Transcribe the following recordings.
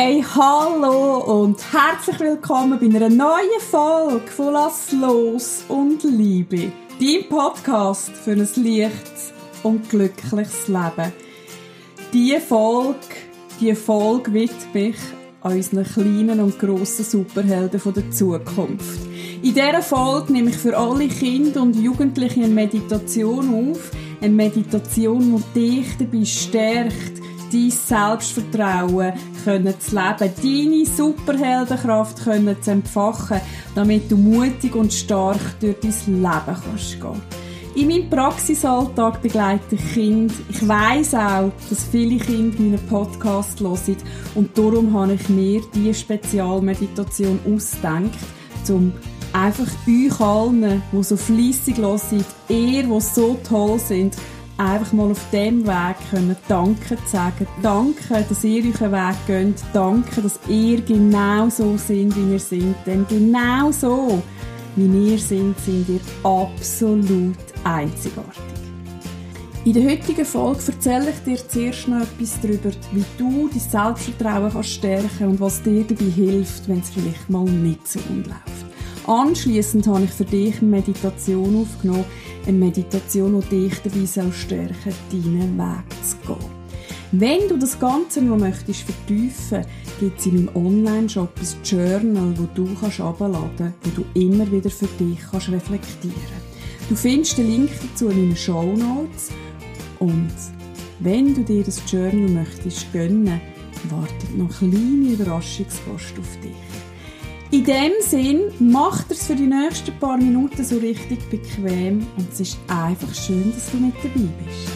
Hey, hallo und herzlich willkommen bei einer neuen Folge von Lass los und Liebe. Dein Podcast für ein leichtes und glückliches Leben. Diese Folge, diese Folge widme ich unseren kleinen und grossen Superhelden der Zukunft. In dieser Folge nehme ich für alle Kinder und Jugendliche eine Meditation auf. Eine Meditation, die dich dabei stärkt, dein Selbstvertrauen können zu leben, deine Superheldenkraft können zu entfachen, damit du mutig und stark durch dein Leben kannst gehen. In meinem Praxisalltag begleite ich Kinder. Ich weiss auch, dass viele Kinder meinen Podcast hören und darum habe ich mir diese Spezialmeditation ausgedacht, um einfach euch allen, die so fleissig hören, ihr, die so toll sind, einfach mal auf dem Weg können Danke zu sagen. Danke, dass ihr euren Weg geht. Danke, dass ihr genau so sind, wie ihr seid. Denn genau so, wie wir sind, sind ihr absolut einzigartig. In der heutigen Folge erzähle ich dir zuerst noch etwas darüber, wie du dein Selbstvertrauen kannst stärken und was dir dabei hilft, wenn es vielleicht mal nicht so gut läuft. Anschließend habe ich für dich eine Meditation aufgenommen, eine Meditation, die dich dabei soll stärken deinen Weg zu gehen. Wenn du das Ganze noch möchtest vertiefen, gibt es in meinem Online-Shop ein Journal, das du kannst abladen wo du immer wieder für dich kannst reflektieren. Du findest den Link dazu in meinen Show Notes und wenn du dir das Journal möchtest gönnen, wartet noch eine kleine Überraschungspost auf dich. In dem Sinn, macht es für die nächsten paar Minuten so richtig bequem und es ist einfach schön, dass du mit dabei bist.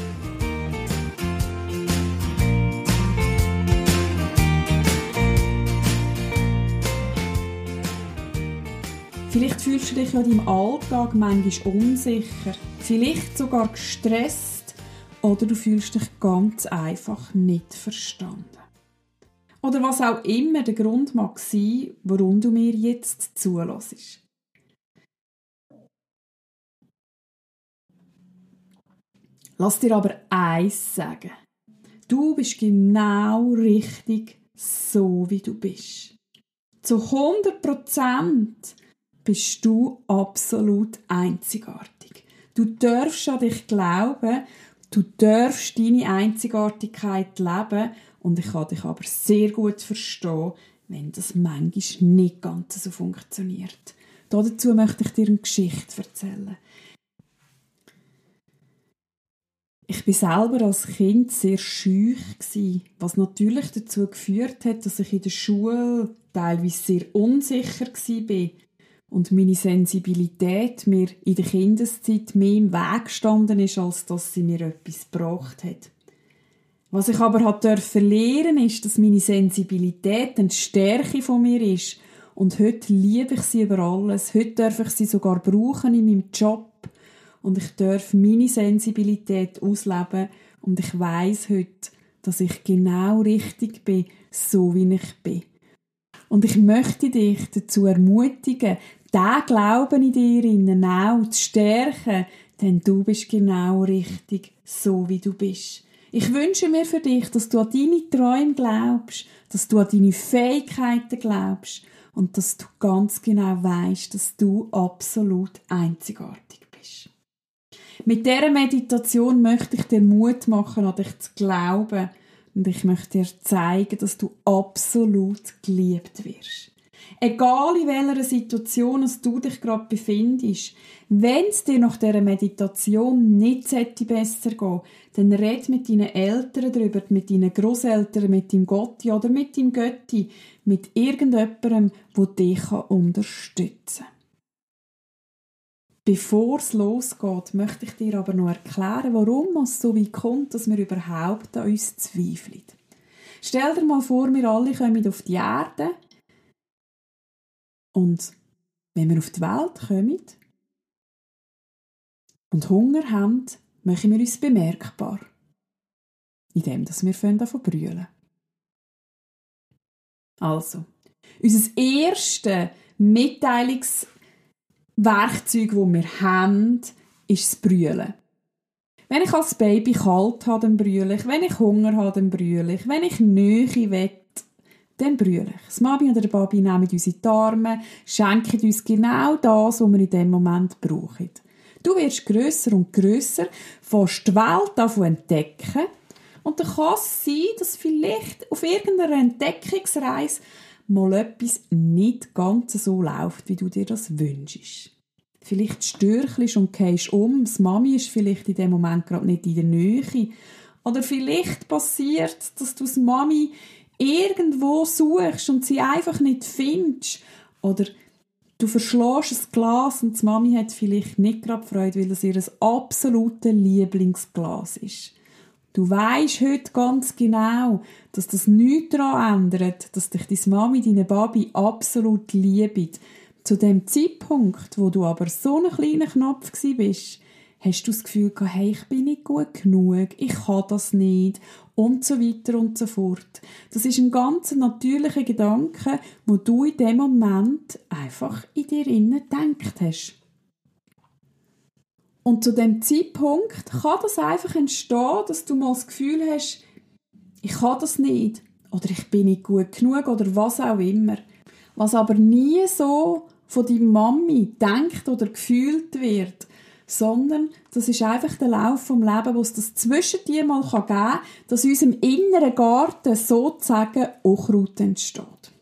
Vielleicht fühlst du dich ja im Alltag manchmal unsicher, vielleicht sogar gestresst oder du fühlst dich ganz einfach nicht verstanden. Oder was auch immer der Grund mag sein, warum du mir jetzt zulässt. Lass dir aber eins sagen. Du bist genau richtig so, wie du bist. Zu 100% bist du absolut einzigartig. Du darfst an dich glauben, du darfst deine Einzigartigkeit leben und ich kann dich aber sehr gut verstehen, wenn das manchmal nicht ganz so funktioniert. Dazu möchte ich dir eine Geschichte erzählen. Ich bin selber als Kind sehr schüch was natürlich dazu geführt hat, dass ich in der Schule teilweise sehr unsicher war und meine Sensibilität mir in der Kindeszeit mehr im Weg gestanden ist, als dass sie mir etwas gebracht hat. Was ich aber hat lernen ist, dass meine Sensibilität eine Stärke von mir ist. Und heute liebe ich sie über alles. Heute darf ich sie sogar brauchen in meinem Job. Und ich darf meine Sensibilität ausleben. Und ich weiß heute, dass ich genau richtig bin, so wie ich bin. Und ich möchte dich dazu ermutigen, den Glauben in dir auch zu stärken, denn du bist genau richtig, so wie du bist. Ich wünsche mir für dich, dass du an deine Träume glaubst, dass du an deine Fähigkeiten glaubst und dass du ganz genau weißt, dass du absolut einzigartig bist. Mit dieser Meditation möchte ich dir Mut machen, an dich zu glauben und ich möchte dir zeigen, dass du absolut geliebt wirst. Egal in welcher Situation du dich gerade befindest, wenn es dir nach dieser Meditation nicht besser gehen dann red mit deinen Eltern darüber, mit deinen Großeltern, mit deinem Gotti oder mit deinem Götti, mit irgendjemandem, der dich unterstützen kann. Bevor es losgeht, möchte ich dir aber noch erklären, warum es so weit kommt, dass wir überhaupt an uns zweifeln. Stell dir mal vor, wir alle kommen auf die Erde und wenn wir auf die Welt kommen und Hunger haben, machen wir uns bemerkbar, indem wir davon brüllen. Also, unser erstes Mitteilungswerkzeug, das wir haben, ist das Brüllen. Wenn ich als Baby kalt habe, dann brülle ich. Wenn ich Hunger habe, dann brülle ich. Wenn ich Nähe will, dann ich. Das Mami oder der Babi nehmen uns in die Arme, schenken uns genau das, was wir in dem Moment brauchen. Du wirst grösser und grösser, fährst die Welt zu entdecken und dann kann es sein, dass vielleicht auf irgendeiner Entdeckungsreise mal etwas nicht ganz so läuft, wie du dir das wünschst. Vielleicht störchelst und gehst um, das Mami ist vielleicht in dem Moment gerade nicht in der Nähe. Oder vielleicht passiert, dass du das Mami irgendwo suchst und sie einfach nicht findest. Oder du verschlägst ein Glas und die Mami hat vielleicht nicht gerade Freude, weil das ihr absolutes Lieblingsglas ist. Du weißt heute ganz genau, dass das nichts daran ändert, dass dich deine Mami, deine Baby absolut liebt. Zu dem Zeitpunkt, wo du aber so ein kleiner Knopf bist, hast du das Gefühl gehabt, hey, ich bin nicht gut genug, ich kann das nicht und so weiter und so fort. Das ist ein ganz natürlicher Gedanke, wo du in dem Moment einfach in dir innen gedacht hast. Und zu dem Zeitpunkt kann das einfach entstehen, dass du mal das Gefühl hast, ich kann das nicht oder ich bin nicht gut genug oder was auch immer. Was aber nie so von deiner Mami denkt oder gefühlt wird, sondern das ist einfach der Lauf vom Leben, wo es das zwischen dir mal geben kann, dass in unserem inneren Garten sozusagen Unkraut entsteht.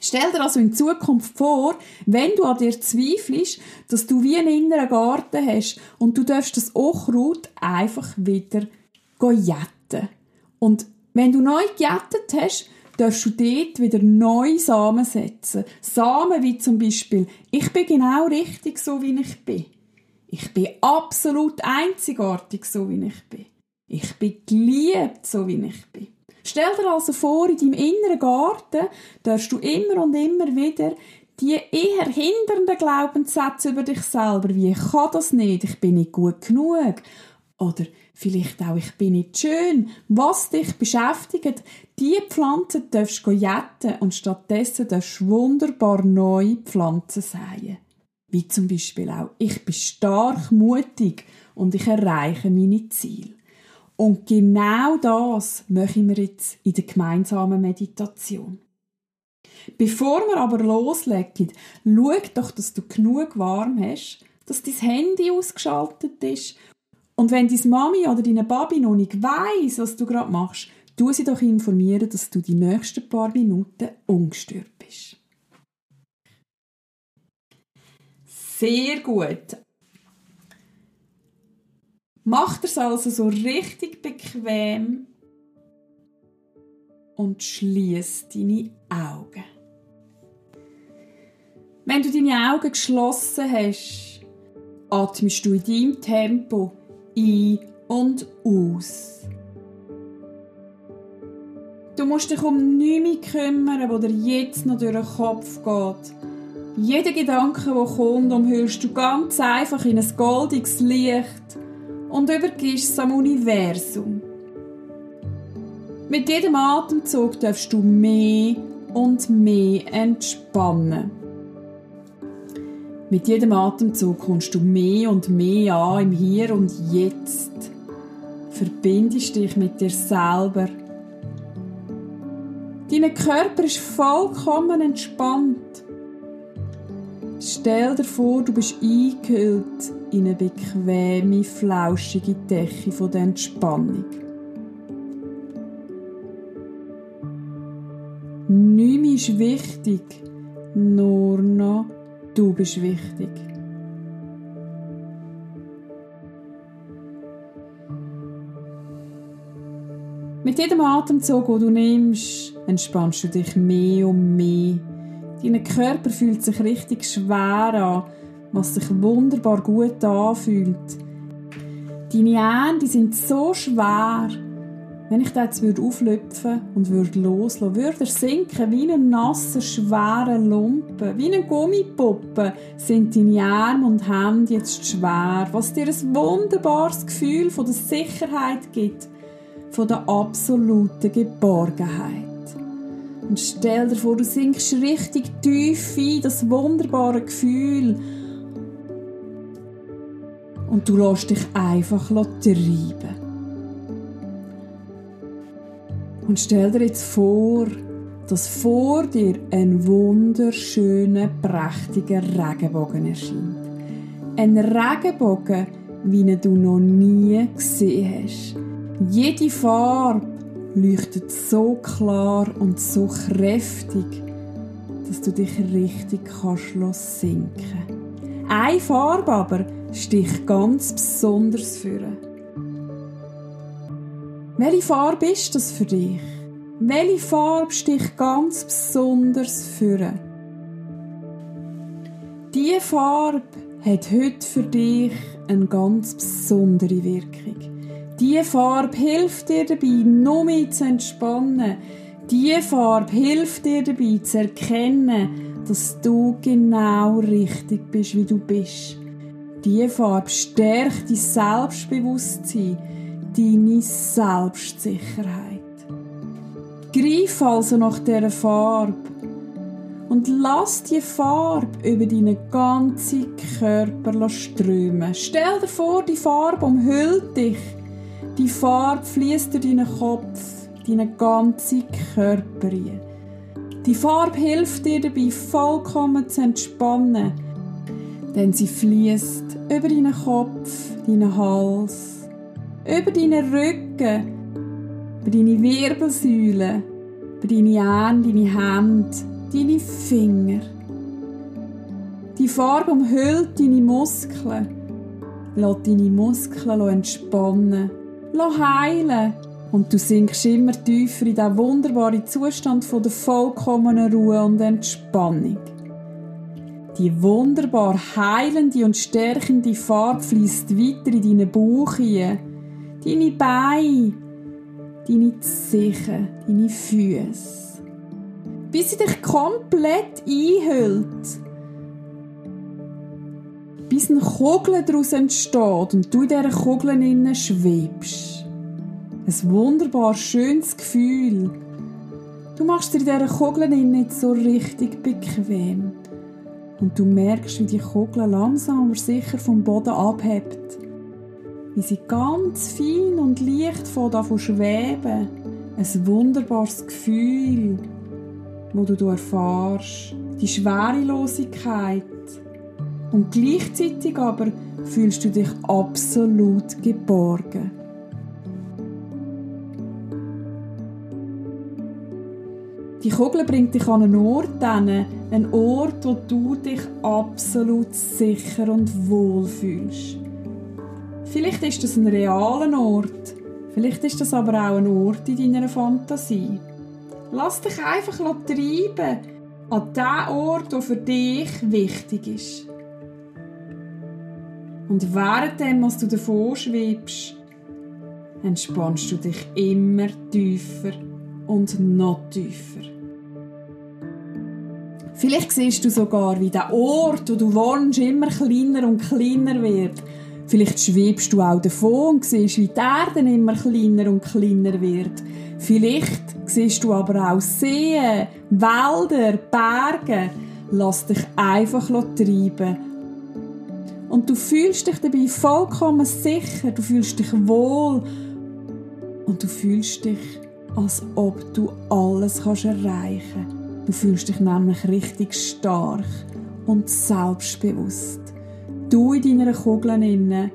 Stell dir also in Zukunft vor, wenn du an dir zweifelst, dass du wie einen inneren Garten hast und du darfst das Unkraut einfach wieder jetten. Und wenn du neu gejettet hast, darfst du dort wieder neue Samen setzen. Samen wie zum Beispiel, ich bin genau richtig so, wie ich bin. Ich bin absolut einzigartig, so wie ich bin. Ich bin geliebt, so wie ich bin. Stell dir also vor, in deinem inneren Garten darfst du immer und immer wieder die eher hindernden Glaubenssätze über dich selber, wie ich kann das nicht, ich bin nicht gut genug oder vielleicht auch ich bin nicht schön, was dich beschäftigt, die Pflanzen darfst du jetten und stattdessen darfst du wunderbar neue Pflanzen säen. Wie zum Beispiel auch, ich bin stark mutig und ich erreiche meine Ziele. Und genau das machen wir jetzt in der gemeinsamen Meditation. Bevor wir aber loslegen, schau doch, dass du genug warm hast, dass dein Handy ausgeschaltet ist. Und wenn deine Mami oder deine Baby noch nicht weiss, was du gerade machst, tu sie doch informieren, dass du die nächsten paar Minuten ungestört bist. Sehr gut. Mach es also so richtig bequem und schließ deine Augen. Wenn du deine Augen geschlossen hast, atmest du in deinem Tempo ein und aus. Du musst dich um nichts kümmern, was dir jetzt noch durch den Kopf geht. Jeden Gedanken, der kommt, umhüllst du ganz einfach in ein goldiges Licht und übergibst es am Universum. Mit jedem Atemzug darfst du mehr und mehr entspannen. Mit jedem Atemzug kommst du mehr und mehr an im Hier und Jetzt. Verbindest dich mit dir selber. Dein Körper ist vollkommen entspannt. Stell dir vor, du bist eingehüllt in eine bequeme, flauschige Decke von der Entspannung. Nichts ist wichtig, nur noch du bist wichtig. Mit jedem Atemzug, den du nimmst, entspannst du dich mehr und mehr Dein Körper fühlt sich richtig schwer an, was sich wunderbar gut anfühlt. Deine Hände sind so schwer. Wenn ich das jetzt auflüpfen und würde loslassen, würde er sinken wie ein nasser, schwerer Lumpen. Wie eine Gummipuppe sind deine Arme und Hände jetzt schwer, was dir ein wunderbares Gefühl von der Sicherheit gibt, von der absoluten Geborgenheit. Und stell dir vor, du sinkst richtig tief ein, das wunderbare Gefühl. Und du lässt dich einfach treiben. Und stell dir jetzt vor, dass vor dir ein wunderschöner, prächtiger Regenbogen erscheint. Ein Regenbogen, wie du noch nie gesehen hast. Jede Farbe leuchtet so klar und so kräftig, dass du dich richtig kannst sinken. Eine Farbe aber sticht ganz besonders für. Welche Farbe ist das für dich? Welche Farbe sticht ganz besonders für? Diese Farbe hat heute für dich eine ganz besondere Wirkung. Diese Farbe hilft dir dabei, noch mehr zu entspannen. Diese Farbe hilft dir dabei, zu erkennen, dass du genau richtig bist, wie du bist. Diese Farbe stärkt dein Selbstbewusstsein, deine Selbstsicherheit. Greif also nach dieser Farbe und lass die Farbe über deinen ganzen Körper strömen. Stell dir vor, die Farbe umhüllt dich. Die Farbe fließt durch deinen Kopf, deinen ganzen Körper rein. Die Farbe hilft dir dabei, vollkommen zu entspannen, denn sie fließt über deinen Kopf, deinen Hals, über deinen Rücken, über deine Wirbelsäule, über deine Arme, deine Hände, deine Finger. Die Farbe umhüllt deine Muskeln. Lass deine Muskeln entspannen. Heilen. Und du sinkst immer tiefer in diesen wunderbaren Zustand von der vollkommenen Ruhe und Entspannung. Die wunderbar heilende und stärkende Farbe fließt weiter in deinen Bauch hinein, deine Beine, deine Zehen, deine Füße. Bis sie dich komplett einhüllt. Bis eine Kugel daraus entsteht und du in dieser Kugel innen schwebst. Ein wunderbar schönes Gefühl. Du machst dir in dieser Kugel nicht so richtig bequem. Und du merkst, wie die Kugel langsam aber sicher vom Boden abhebt wie sie ganz fein und leicht von davon schweben. Ein wunderbares Gefühl, wo du erfährst, die Schwerelosigkeit. Und gleichzeitig aber fühlst du dich absolut geborgen. Die Kugel bringt dich an einen Ort hin, einen Ort, wo du dich absolut sicher und wohl fühlst. Vielleicht ist das ein realer Ort, vielleicht ist das aber auch ein Ort in deiner Fantasie. Lass dich einfach treiben an den Ort, der für dich wichtig ist. Und währenddem, was du davor schwebst, entspannst du dich immer tiefer und noch tiefer. Vielleicht siehst du sogar, wie der Ort, wo du wohnst, immer kleiner und kleiner wird Vielleicht schwebst du auch davon und siehst, wie die Erde immer kleiner und kleiner wird. Vielleicht siehst du aber auch Seen, Wälder, Berge. Lass dich einfach treiben. Und du fühlst dich dabei vollkommen sicher, du fühlst dich wohl und du fühlst dich, als ob du alles kannst erreichen kannst. Du fühlst dich nämlich richtig stark und selbstbewusst du in deiner Kugel inne,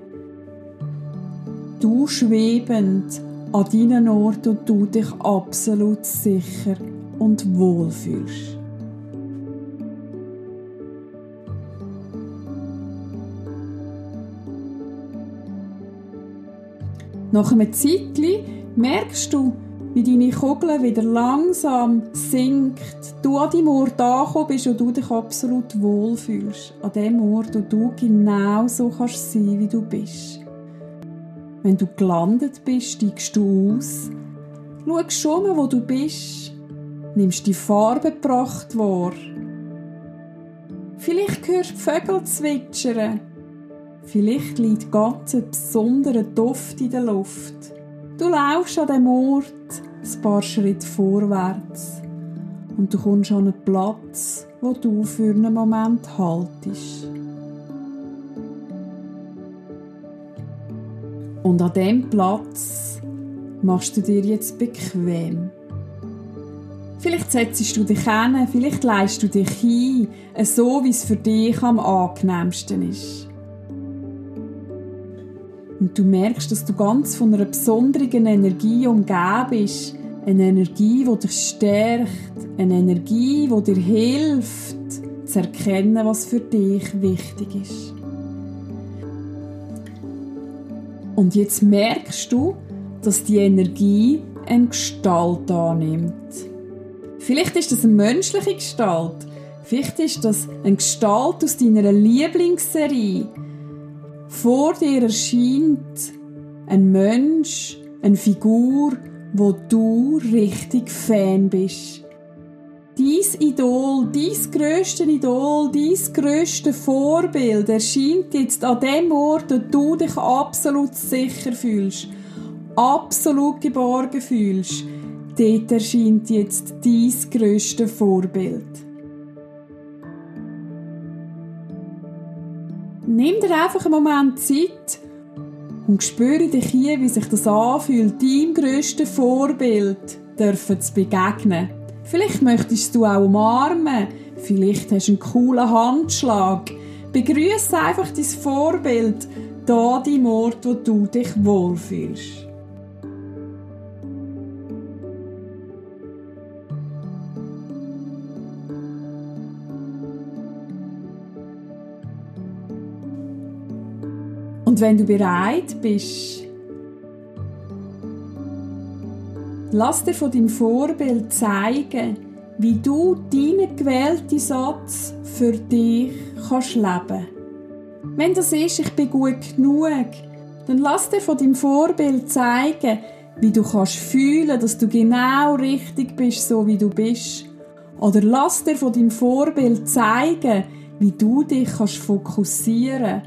du schwebend an deinen Ort und du dich absolut sicher und wohl fühlst. Nach einem Zeitchen merkst du, wie deine Kugel wieder langsam sinkt, du an deinem Ort angekommen bist und du dich absolut wohlfühlst. An dem Ort, wo du genau so kannst sein, wie du bist. Wenn du gelandet bist, steigst du aus, schaust schon wo du bist, nimmst die Farbenpracht wahr. Vielleicht hörst du Vögel zwitschern. Vielleicht liegt ganz ein besonderer Duft in der Luft. Du laufst an dem Ort ein paar Schritte vorwärts und du kommst an einen Platz, wo du für einen Moment haltest. Und an dem Platz machst du dir jetzt bequem. Vielleicht setzt du dich hin, vielleicht leist du dich hin, so wie es für dich am angenehmsten ist. Und du merkst, dass du ganz von einer besonderen Energie umgeben bist. Eine Energie, die dich stärkt. Eine Energie, die dir hilft, zu erkennen, was für dich wichtig ist. Und jetzt merkst du, dass die Energie eine Gestalt annimmt. Vielleicht ist das eine menschliche Gestalt. Vielleicht ist das eine Gestalt aus deiner Lieblingsserie. Vor dir erscheint ein Mensch, eine Figur, wo du richtig Fan bist. Dies Idol, dies größte Idol, dies größte Vorbild erscheint jetzt an dem Ort, wo du dich absolut sicher fühlst, absolut geborgen fühlst. Dort erscheint jetzt dies größte Vorbild. Nimm dir einfach einen Moment Zeit und spüre dich hier, wie sich das anfühlt, deinem grössten Vorbild dürfen zu begegnen. Vielleicht möchtest du auch umarmen, vielleicht hast du einen coolen Handschlag. Begrüße einfach dein Vorbild, da dein Ort, wo du dich wohlfühlst. Und wenn du bereit bist, lass dir von deinem Vorbild zeigen, wie du deinen gewählten Satz für dich kannst leben. Wenn das ist, ich bin gut genug, dann lass dir von deinem Vorbild zeigen, wie du kannst fühlen, dass du genau richtig bist, so wie du bist. Oder lass dir von deinem Vorbild zeigen, wie du dich kannst fokussieren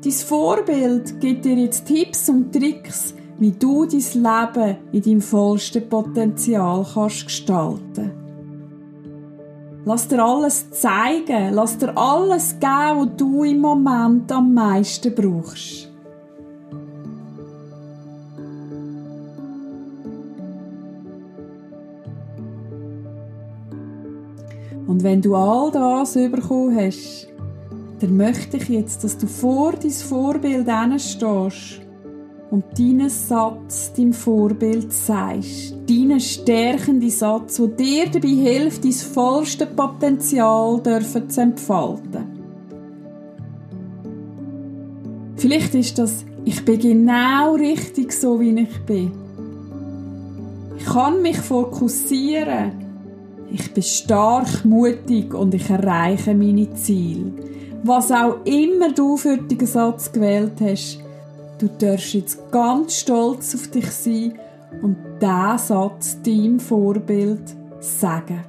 Dein Vorbild gibt dir jetzt Tipps und Tricks, wie du dein Leben in deinem vollsten Potenzial kannst gestalten. Lass dir alles zeigen, lass dir alles geben, was du im Moment am meisten brauchst. Und wenn du all das bekommen hast, dann möchte ich jetzt, dass du vor dein Vorbild stehst und deinen Satz deinem Vorbild sagst. Deinen stärkenden Satz, der dir dabei hilft, dein vollste Potenzial zu entfalten. Vielleicht ist das, ich bin genau richtig so, wie ich bin. Ich kann mich fokussieren. Ich bin stark, mutig und ich erreiche meine Ziele was auch immer du für den Satz gewählt hast, du darfst jetzt ganz stolz auf dich sein und diesen Satz deinem Vorbild sagen.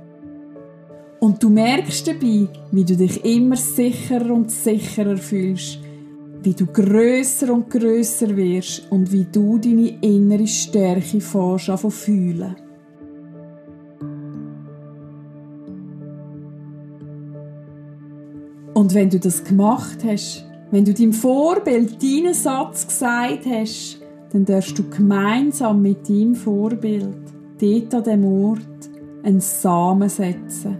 Und du merkst dabei, wie du dich immer sicherer und sicherer fühlst, wie du größer und größer wirst und wie du deine innere Stärke fährst an fühlen. Und wenn du das gemacht hast, wenn du deinem Vorbild deinen Satz gesagt hast, dann darfst du gemeinsam mit deinem Vorbild dort an dem Ort einen Samen setzen.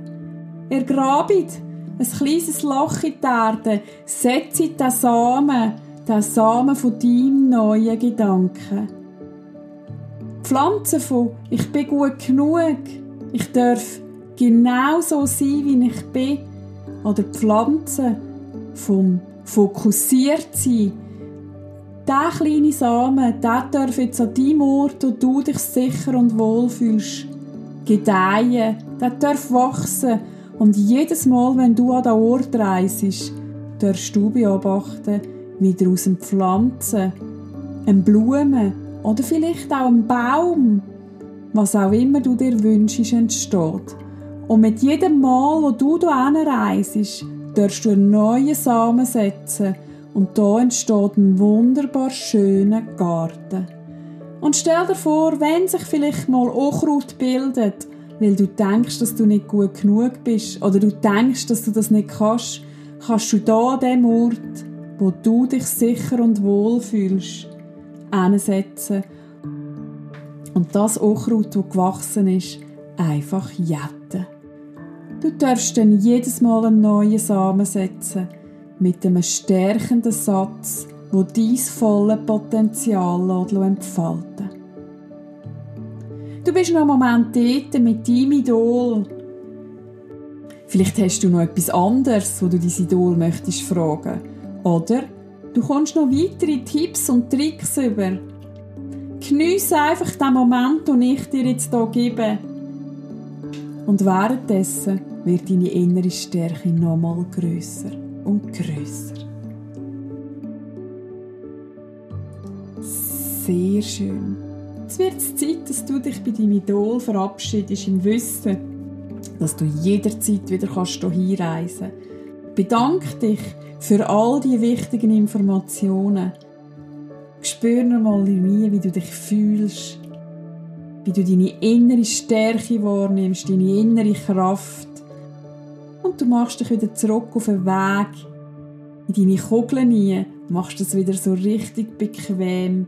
Ergrabet ein kleines Loch in die Erde, setze den Samen, den Samen von deinem neuen Gedanken. Pflanze von «Ich bin gut genug», «Ich darf genau so sein, wie ich bin», oder Pflanzen vom fokussiert sein. Der kleine Samen, der darf jetzt an deinem Ort, wo du dich sicher und wohl fühlst, gedeihen, der darf wachsen und jedes Mal, wenn du an den Ort reist, darfst du beobachten, wie aus einem Pflanzen, eine Blume oder vielleicht auch ein Baum, was auch immer du dir wünschst, entsteht. Und mit jedem Mal, wo du hier reist, darfst du einen neuen Samen setzen und da entsteht ein wunderbar schöner Garten. Und stell dir vor, wenn sich vielleicht mal Unkraut bildet, weil du denkst, dass du nicht gut genug bist oder du denkst, dass du das nicht kannst, kannst du da an dem Ort, wo du dich sicher und wohl fühlst, einsetzen und das Unkraut, das gewachsen ist, einfach jetten. Du darfst dann jedes Mal einen neuen Samen setzen, mit einem stärkenden Satz, wo dies volle Potenzial entfalten Du bist noch einen Moment dort mit deinem Idol. Vielleicht hast du noch etwas anderes, wo du dein Idol möchtest fragen. Oder du kommst noch weitere Tipps und Tricks über. Geniesse einfach den Moment, den ich dir jetzt hier gebe. Und währenddessen wird deine innere Stärke nochmal grösser und grösser. Sehr schön. Jetzt wird es Zeit, dass du dich bei deinem Idol verabschiedest im Wissen, dass du jederzeit wieder kannst hier reisen kannst. Bedank dich für all die wichtigen Informationen. Spür mal in mir, wie du dich fühlst, wie du deine innere Stärke wahrnimmst, deine innere Kraft. Und du machst dich wieder zurück auf den Weg in deine Kugeln hinein, machst es wieder so richtig bequem.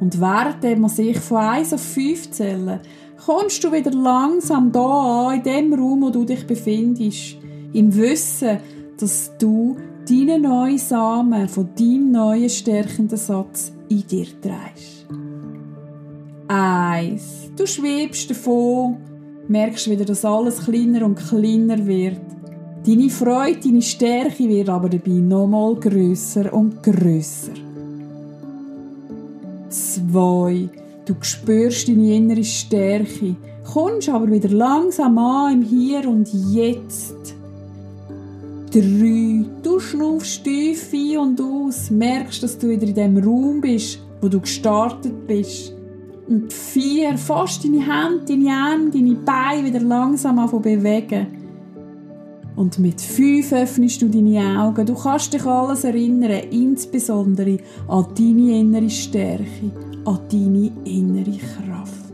Und während man sich von 1 auf 5 zählen, kommst du wieder langsam da an, in dem Raum, wo du dich befindest, im Wissen, dass du deine neuen Samen von deinem neuen stärkenden Satz in dir trägst. Eins. Du schwebst davon, merkst wieder, dass alles kleiner und kleiner wird. Deine Freude, deine Stärke wird aber dabei nochmal grösser und grösser. Zwei. Du spürst deine innere Stärke, kommst aber wieder langsam an im Hier und Jetzt. Drei. Du schnaufst tief ein und aus, merkst, dass du wieder in dem Raum bist, wo du gestartet bist. Und vier. Fast deine Hände, deine Arme, deine Beine wieder langsam an bewegen. Und mit fünf öffnest du deine Augen. Du kannst dich alles erinnern, insbesondere an deine innere Stärke, an deine innere Kraft.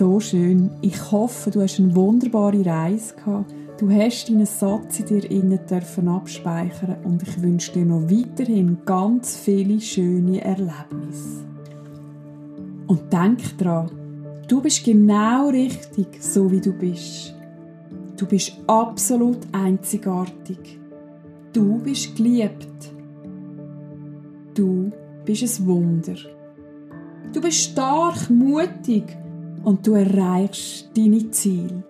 so schön. Ich hoffe, du hast eine wunderbare Reise gehabt. Du hast deinen Satz in dir innen dürfen abspeichern und ich wünsche dir noch weiterhin ganz viele schöne Erlebnisse. Und denk dran, du bist genau richtig, so wie du bist. Du bist absolut einzigartig. Du bist geliebt. Du bist ein Wunder. Du bist stark, mutig und du erreichst deine Ziele.